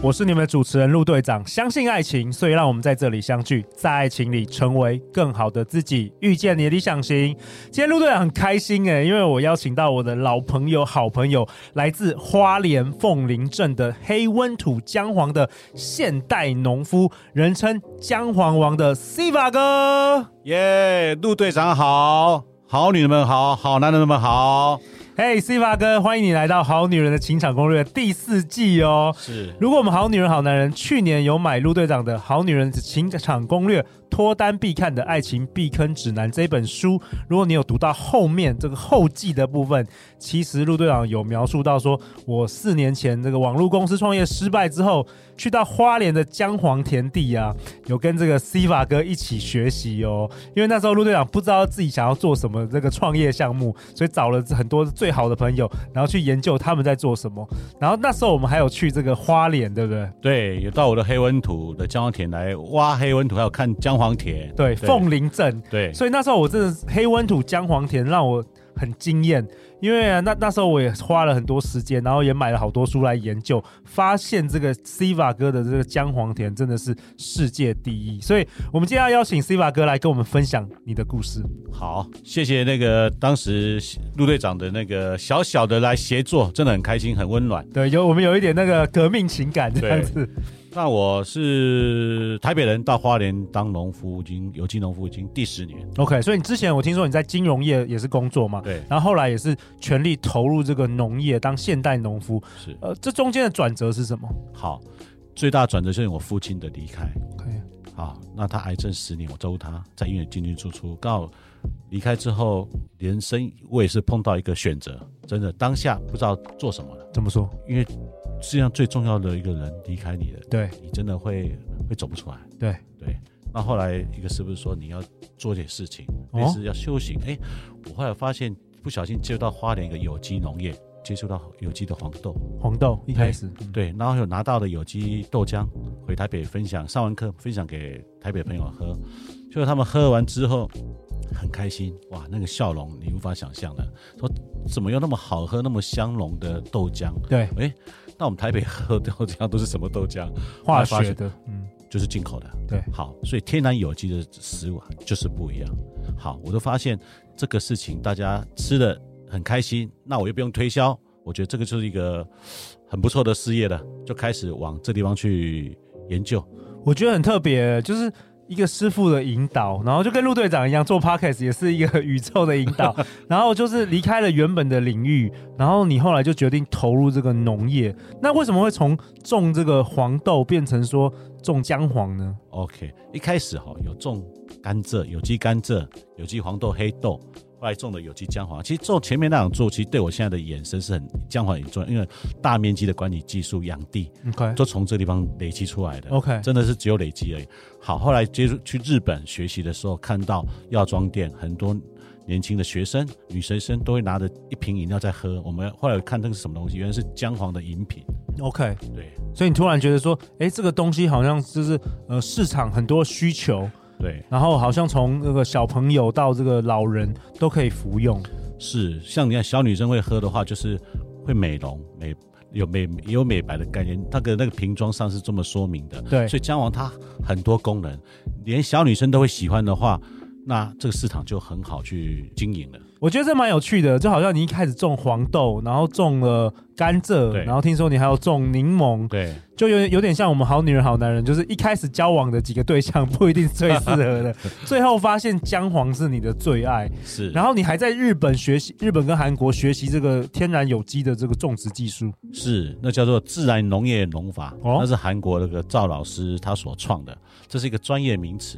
我是你们的主持人陆队长。相信爱情，所以让我们在这里相聚，在爱情里成为更好的自己，遇见你的理想型。今天陆队长很开心诶，因为我邀请到我的老朋友、好朋友，来自花莲凤林镇的黑温土姜黄的现代农夫，人称姜黄王的 Siva 哥。耶，陆队长好，好女人们好，好男人们好。嘿，Siva 哥，欢迎你来到《好女人的情场攻略》第四季哦。是，如果我们好女人好男人去年有买陆队长的《好女人的情场攻略》。脱单必看的爱情避坑指南这本书，如果你有读到后面这个后记的部分，其实陆队长有描述到说，我四年前这个网络公司创业失败之后，去到花莲的姜黄田地啊，有跟这个 Siva 哥一起学习哦。因为那时候陆队长不知道自己想要做什么这个创业项目，所以找了很多最好的朋友，然后去研究他们在做什么。然后那时候我们还有去这个花莲，对不对？对，有到我的黑温土的姜黄田来挖黑温土，还有看姜黄。黄田对，凤林镇。对，所以那时候我真的黑温土姜黄田让我很惊艳，因为啊，那那时候我也花了很多时间，然后也买了好多书来研究，发现这个 Siva 哥的这个姜黄田真的是世界第一，所以我们今天要邀请 Siva 哥来跟我们分享你的故事。好，谢谢那个当时陆队长的那个小小的来协作，真的很开心，很温暖。对，有我们有一点那个革命情感这样子。那我是台北人，到花莲当农夫，已经有机农夫已经第十年。OK，所以你之前我听说你在金融业也是工作嘛？对。然后后来也是全力投入这个农业，当现代农夫。是。呃，这中间的转折是什么？好，最大转折就是我父亲的离开。OK。好，那他癌症十年，我照顾他在医院进进出出，刚好离开之后，人生我也是碰到一个选择，真的当下不知道做什么了。怎么说？因为。世界上最重要的一个人离开你了，对，你真的会会走不出来。对对，那后来一个是不是说你要做点事情，没事要修行。哎、哦，我后来发现不小心接触到花莲一个有机农业，接触到有机的黄豆。黄豆一开始对，然后有拿到的有机豆浆回台北分享，上完课分享给台北朋友喝，结果他们喝完之后很开心，哇，那个笑容你无法想象的，说怎么有那么好喝、那么香浓的豆浆？对，哎。那我们台北喝豆浆都是什么豆浆？化学的，嗯，就是进口的。对，好，所以天然有机的食物就是不一样。好，我都发现这个事情大家吃的很开心，那我又不用推销，我觉得这个就是一个很不错的事业了，就开始往这地方去研究。我觉得很特别，就是。一个师傅的引导，然后就跟陆队长一样做 podcast 也是一个宇宙的引导，然后就是离开了原本的领域，然后你后来就决定投入这个农业。那为什么会从种这个黄豆变成说种姜黄呢？OK，一开始哈有种甘蔗，有机甘蔗，有机黄豆、黑豆。后来种的有机姜黄，其实种前面那样做，其实对我现在的衍生是很姜黄很重要，因为大面积的管理技术、养地，OK，都从这个地方累积出来的，OK，真的是只有累积而已。好，后来接触去日本学习的时候，看到药妆店很多年轻的学生、女学生都会拿着一瓶饮料在喝。我们后来看那个是什么东西，原来是姜黄的饮品，OK，对。所以你突然觉得说，哎，这个东西好像就是呃市场很多需求。对，然后好像从那个小朋友到这个老人都可以服用。是，像你看小女生会喝的话，就是会美容、美有美有美白的概念。那个那个瓶装上是这么说明的。对，所以姜黄它很多功能，连小女生都会喜欢的话，那这个市场就很好去经营了。我觉得这蛮有趣的，就好像你一开始种黄豆，然后种了甘蔗，然后听说你还要种柠檬，对，就有有点像我们好女人好男人，就是一开始交往的几个对象不一定是最适合的，最后发现姜黄是你的最爱，是，然后你还在日本学习，日本跟韩国学习这个天然有机的这个种植技术，是，那叫做自然农业农法，哦，那是韩国那个赵老师他所创的，这是一个专业名词。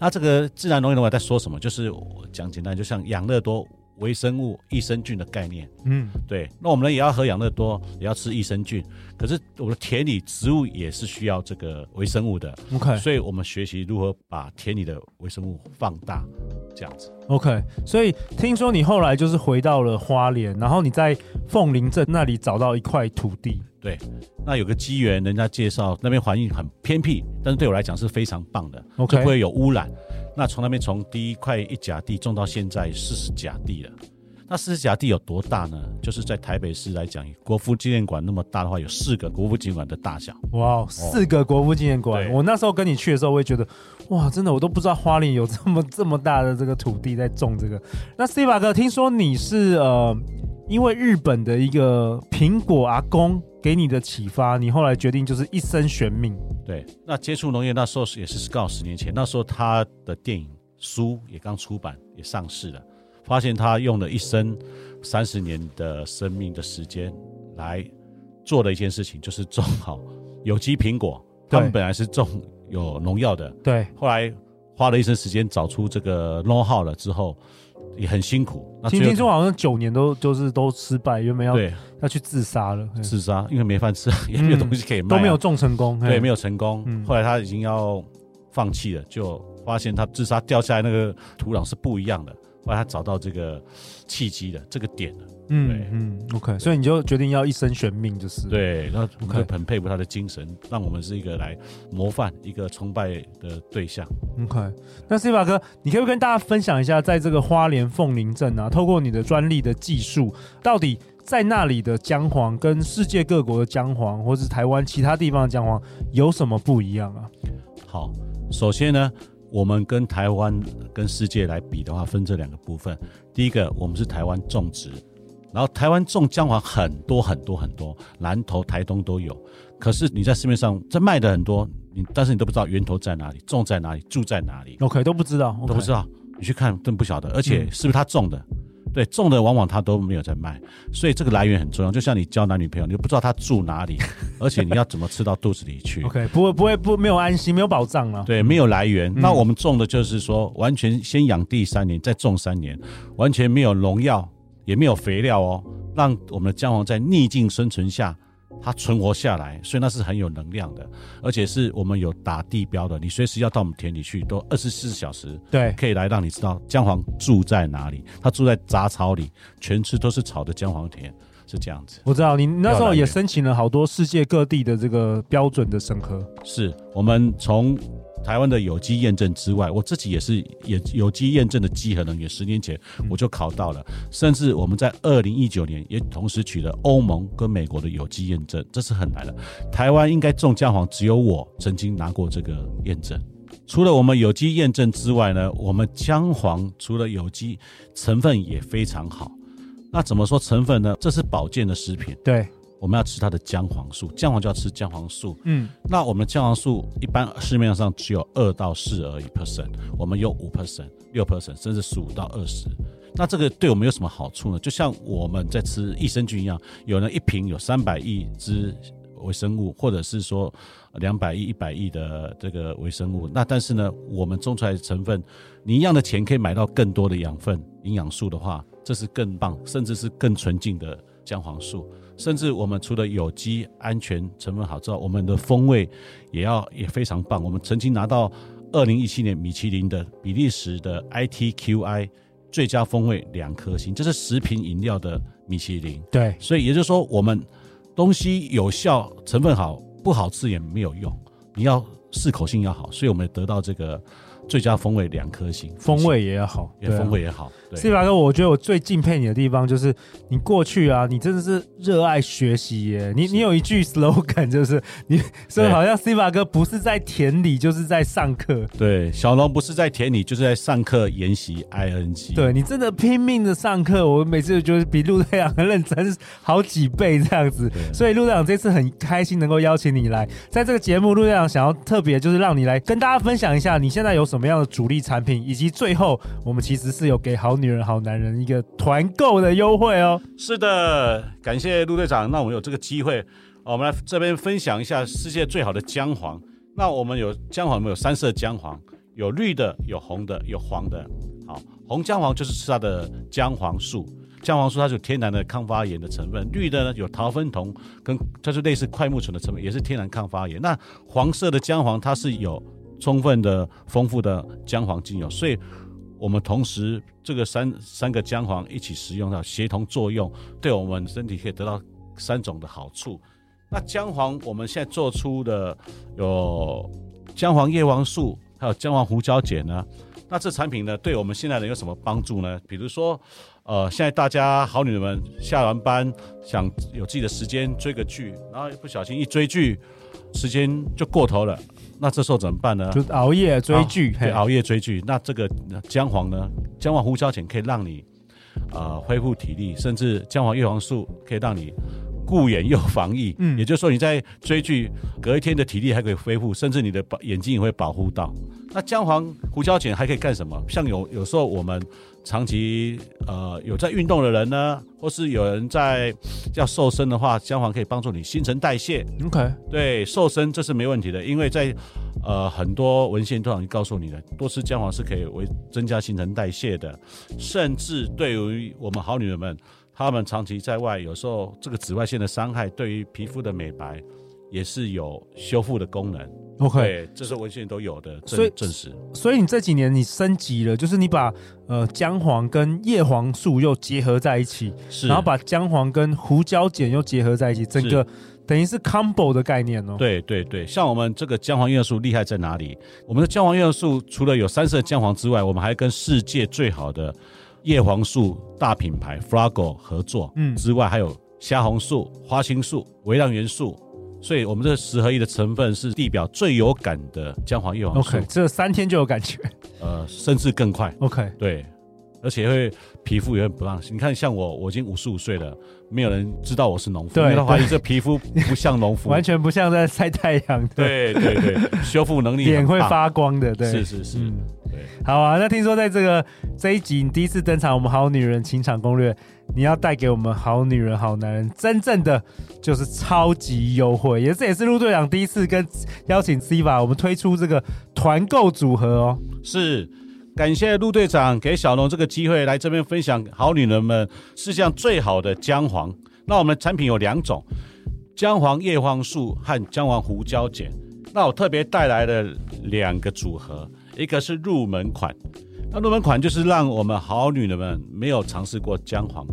那这个自然农业农法在说什么？就是我讲简单，就像养乐多。微生物益生菌的概念。嗯，对。那我们呢也要喝养乐多，也要吃益生菌。可是我们的田里植物也是需要这个微生物的。OK，所以我们学习如何把田里的微生物放大，这样子。OK，所以听说你后来就是回到了花莲，然后你在凤林镇那里找到一块土地。对，那有个机缘，人家介绍那边环境很偏僻，但是对我来讲是非常棒的，OK，就不会有污染。那从那边从第一块一甲地种到现在四十甲地了。那四十甲地有多大呢？就是在台北市来讲，国父纪念馆那么大的话，有四个国父纪念馆的大小。哇，四个国父纪念馆！哦、我那时候跟你去的时候，我也觉得，哇，真的，我都不知道花莲有这么这么大的这个土地在种这个。那 Steve 哥，听说你是呃，因为日本的一个苹果阿公给你的启发，你后来决定就是一生悬命。对，那接触农业那时候也是刚好十年前，那时候他的电影书也刚出版，也上市了。发现他用了一生三十年的生命的时间来做的一件事情，就是种好有机苹果。他们本来是种有农药的，对。后来花了一生时间找出这个 know how 了之后，也很辛苦。听听说好像九年都就是都失败，原本要对要去自杀了，自杀，因为没饭吃，也没有东西可以卖，都没有种成功，对，没有成功。后来他已经要放弃了，就发现他自杀掉下来那个土壤是不一样的。后来他找到这个契机的这个点了，嗯嗯，OK，所以你就决定要一生悬命，就是对，然后我们很佩服他的精神让我们是一个来模范、一个崇拜的对象。OK，那 Steve 哥，你可不可以跟大家分享一下，在这个花莲凤林镇啊，透过你的专利的技术，到底在那里的姜黄跟世界各国的姜黄，或是台湾其他地方的姜黄有什么不一样啊？好，首先呢。我们跟台湾跟世界来比的话，分这两个部分。第一个，我们是台湾种植，然后台湾种姜黄很多很多很多，南投、台东都有。可是你在市面上这卖的很多，你但是你都不知道源头在哪里，种在哪里，住在哪里。OK，都不知道，都不知道。你去看，更不晓得。而且是不是他种的？嗯对，种的往往他都没有在卖，所以这个来源很重要。就像你交男女朋友，你不知道他住哪里，而且你要怎么吃到肚子里去？OK，不会不会不没有安心，没有保障了。对，没有来源。嗯、那我们种的就是说，完全先养地三年，再种三年，完全没有农药，也没有肥料哦，让我们的姜黄在逆境生存下。它存活下来，所以那是很有能量的，而且是我们有打地标的。你随时要到我们田里去，都二十四小时，对，可以来让你知道姜黄住在哪里。它住在杂草里，全吃都是草的姜黄田，是这样子。我知道你那时候也申请了好多世界各地的这个标准的审核。是我们从。台湾的有机验证之外，我自己也是也有机验证的稽核人员。十年前我就考到了，甚至我们在二零一九年也同时取得欧盟跟美国的有机验证，这是很难的。台湾应该种姜黄，只有我曾经拿过这个验证。除了我们有机验证之外呢，我们姜黄除了有机成分也非常好。那怎么说成分呢？这是保健的食品。对。我们要吃它的姜黄素，姜黄就要吃姜黄素。嗯，那我们姜黄素一般市面上只有二到四而已 percent，我们有五 percent、六 percent，甚至十五到二十。那这个对我们有什么好处呢？就像我们在吃益生菌一样，有人一瓶有三百亿只微生物，或者是说两百亿、一百亿的这个微生物。那但是呢，我们种出来的成分，你一样的钱可以买到更多的养分、营养素的话，这是更棒，甚至是更纯净的姜黄素。甚至我们除了有机、安全、成分好之外，我们的风味也要也非常棒。我们曾经拿到二零一七年米其林的比利时的 ITQI 最佳风味两颗星，这是食品饮料的米其林。对，所以也就是说，我们东西有效，成分好，不好吃也没有用，你要适口性要好，所以我们得到这个。最佳风味两颗星，风味也要好，也风味也好。Steve 哥，我觉得我最敬佩你的地方就是你过去啊，你真的是热爱学习耶。你你有一句 slogan 就是你，所以好像 Steve 哥不是在田里就是在上课。对，小龙不是在田里就是在上课研习 ing。对，你真的拼命的上课，我每次就是比陆队长很认真好几倍这样子。所以陆队长这次很开心能够邀请你来，在这个节目，陆队长想要特别就是让你来跟大家分享一下你现在有什么。什么样的主力产品，以及最后我们其实是有给好女人好男人一个团购的优惠哦。是的，感谢陆队长，那我们有这个机会，我们来这边分享一下世界最好的姜黄。那我们有姜黄，我们有三色姜黄，有绿的，有红的，有黄的。好，红姜黄就是吃它的姜黄素，姜黄素它是有天然的抗发炎的成分。绿的呢有桃酚酮跟它是类似快木醇的成分，也是天然抗发炎。那黄色的姜黄它是有充分的丰富的姜黄精油，所以我们同时这个三三个姜黄一起食用，它协同作用，对我们身体可以得到三种的好处。那姜黄我们现在做出的有姜黄叶黄素，还有姜黄胡椒碱呢。那这产品呢，对我们现在人有什么帮助呢？比如说，呃，现在大家好女人们下完班想有自己的时间追个剧，然后不小心一追剧，时间就过头了，那这时候怎么办呢？就熬夜追剧，对，熬夜追剧。那这个姜黄呢，姜黄胡椒碱可以让你呃恢复体力，甚至姜黄叶黄素可以让你。顾眼又防疫，嗯，也就是说你在追剧，隔一天的体力还可以恢复，甚至你的保眼睛也会保护到。那姜黄胡椒碱还可以干什么？像有有时候我们长期呃有在运动的人呢，或是有人在要瘦身的话，姜黄可以帮助你新陈代谢。OK，对，瘦身这是没问题的，因为在呃很多文献都已经告诉你的，多吃姜黄是可以为增加新陈代谢的，甚至对于我们好女人们。她们长期在外，有时候这个紫外线的伤害对于皮肤的美白也是有修复的功能。OK，这是文献都有的证证实。所以你这几年你升级了，就是你把呃姜黄跟叶黄素又结合在一起，是，然后把姜黄跟胡椒碱又结合在一起，整个等于是 combo 的概念哦。对对对，像我们这个姜黄叶黄素厉害在哪里？我们的姜黄叶黄素除了有三色姜黄之外，我们还跟世界最好的。叶黄素大品牌 Fragile 合作，嗯，之外还有虾红素、花青素、微量元素，所以我们这十合一的成分是地表最有感的姜黄叶黄素。OK，这三天就有感觉，呃，甚至更快。OK，对，而且会皮肤也会不让。你看，像我，我已经五十五岁了，没有人知道我是农夫，对，怀疑这皮肤不像农夫，完全不像在晒太阳。对对对，修复能力脸会发光的，对，是是是。嗯对，好啊。那听说在这个这一集你第一次登场，我们好女人情场攻略，你要带给我们好女人好男人真正的就是超级优惠，也是也是陆队长第一次跟邀请 Siva 我们推出这个团购组合哦。是，感谢陆队长给小龙这个机会来这边分享好女人们世界上最好的姜黄。那我们的产品有两种，姜黄叶黄素和姜黄胡椒碱。那我特别带来了两个组合。一个是入门款，那入门款就是让我们好女人们没有尝试过姜黄，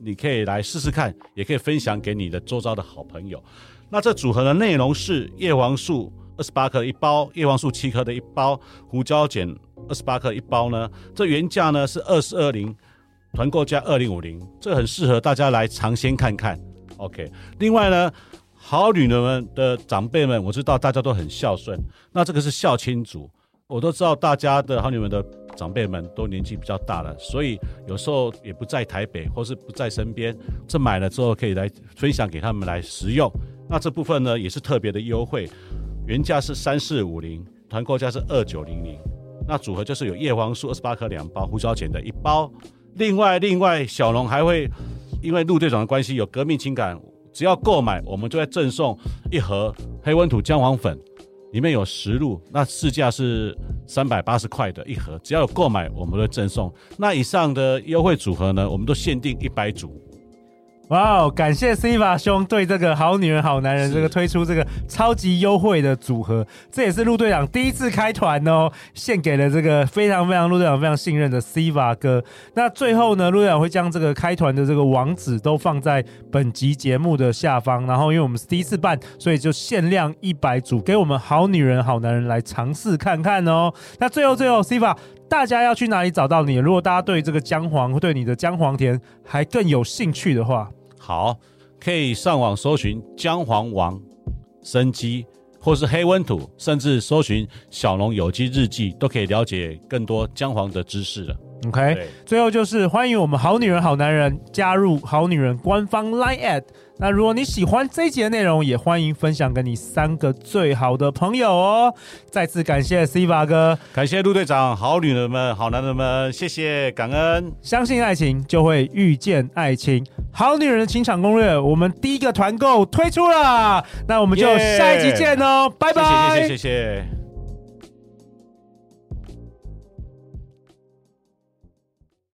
你可以来试试看，也可以分享给你的周遭的好朋友。那这组合的内容是叶黄素二十八克一包，叶黄素七克的一包，胡椒碱二十八克一包呢。这原价呢是二四二零，团购价二零五零，这很适合大家来尝鲜看看。OK，另外呢，好女人们的长辈们，我知道大家都很孝顺，那这个是孝亲组。我都知道大家的好女们的长辈们都年纪比较大了，所以有时候也不在台北或是不在身边，这买了之后可以来分享给他们来食用。那这部分呢也是特别的优惠，原价是三四五零，团购价是二九零零。那组合就是有叶黄素二十八克两包，胡椒碱的一包。另外，另外小龙还会因为陆队长的关系有革命情感，只要购买我们就会赠送一盒黑温土姜黄粉。里面有十入，那市价是三百八十块的一盒，只要有购买，我们会赠送。那以上的优惠组合呢，我们都限定一百组。哇哦！感谢 Civa 兄对这个好女人好男人这个推出这个超级优惠的组合，这也是陆队长第一次开团哦，献给了这个非常非常陆队长非常信任的 Civa 哥。那最后呢，陆队长会将这个开团的这个网址都放在本集节目的下方。然后因为我们是第一次办，所以就限量一百组给我们好女人好男人来尝试看看哦。那最后最后，Civa，。大家要去哪里找到你？如果大家对这个姜黄，对你的姜黄田还更有兴趣的话，好，可以上网搜寻姜黄王生机，或是黑温土，甚至搜寻小龙有机日记，都可以了解更多姜黄的知识了。OK，最后就是欢迎我们好女人好男人加入好女人官方 Line@ 那如果你喜欢这一集的内容，也欢迎分享给你三个最好的朋友哦。再次感谢 Siva 哥，感谢陆队长，好女人们、好男人们，谢谢感恩。相信爱情，就会遇见爱情。好女人的情场攻略，我们第一个团购推出了，那我们就下一集见哦，拜拜。谢谢谢谢。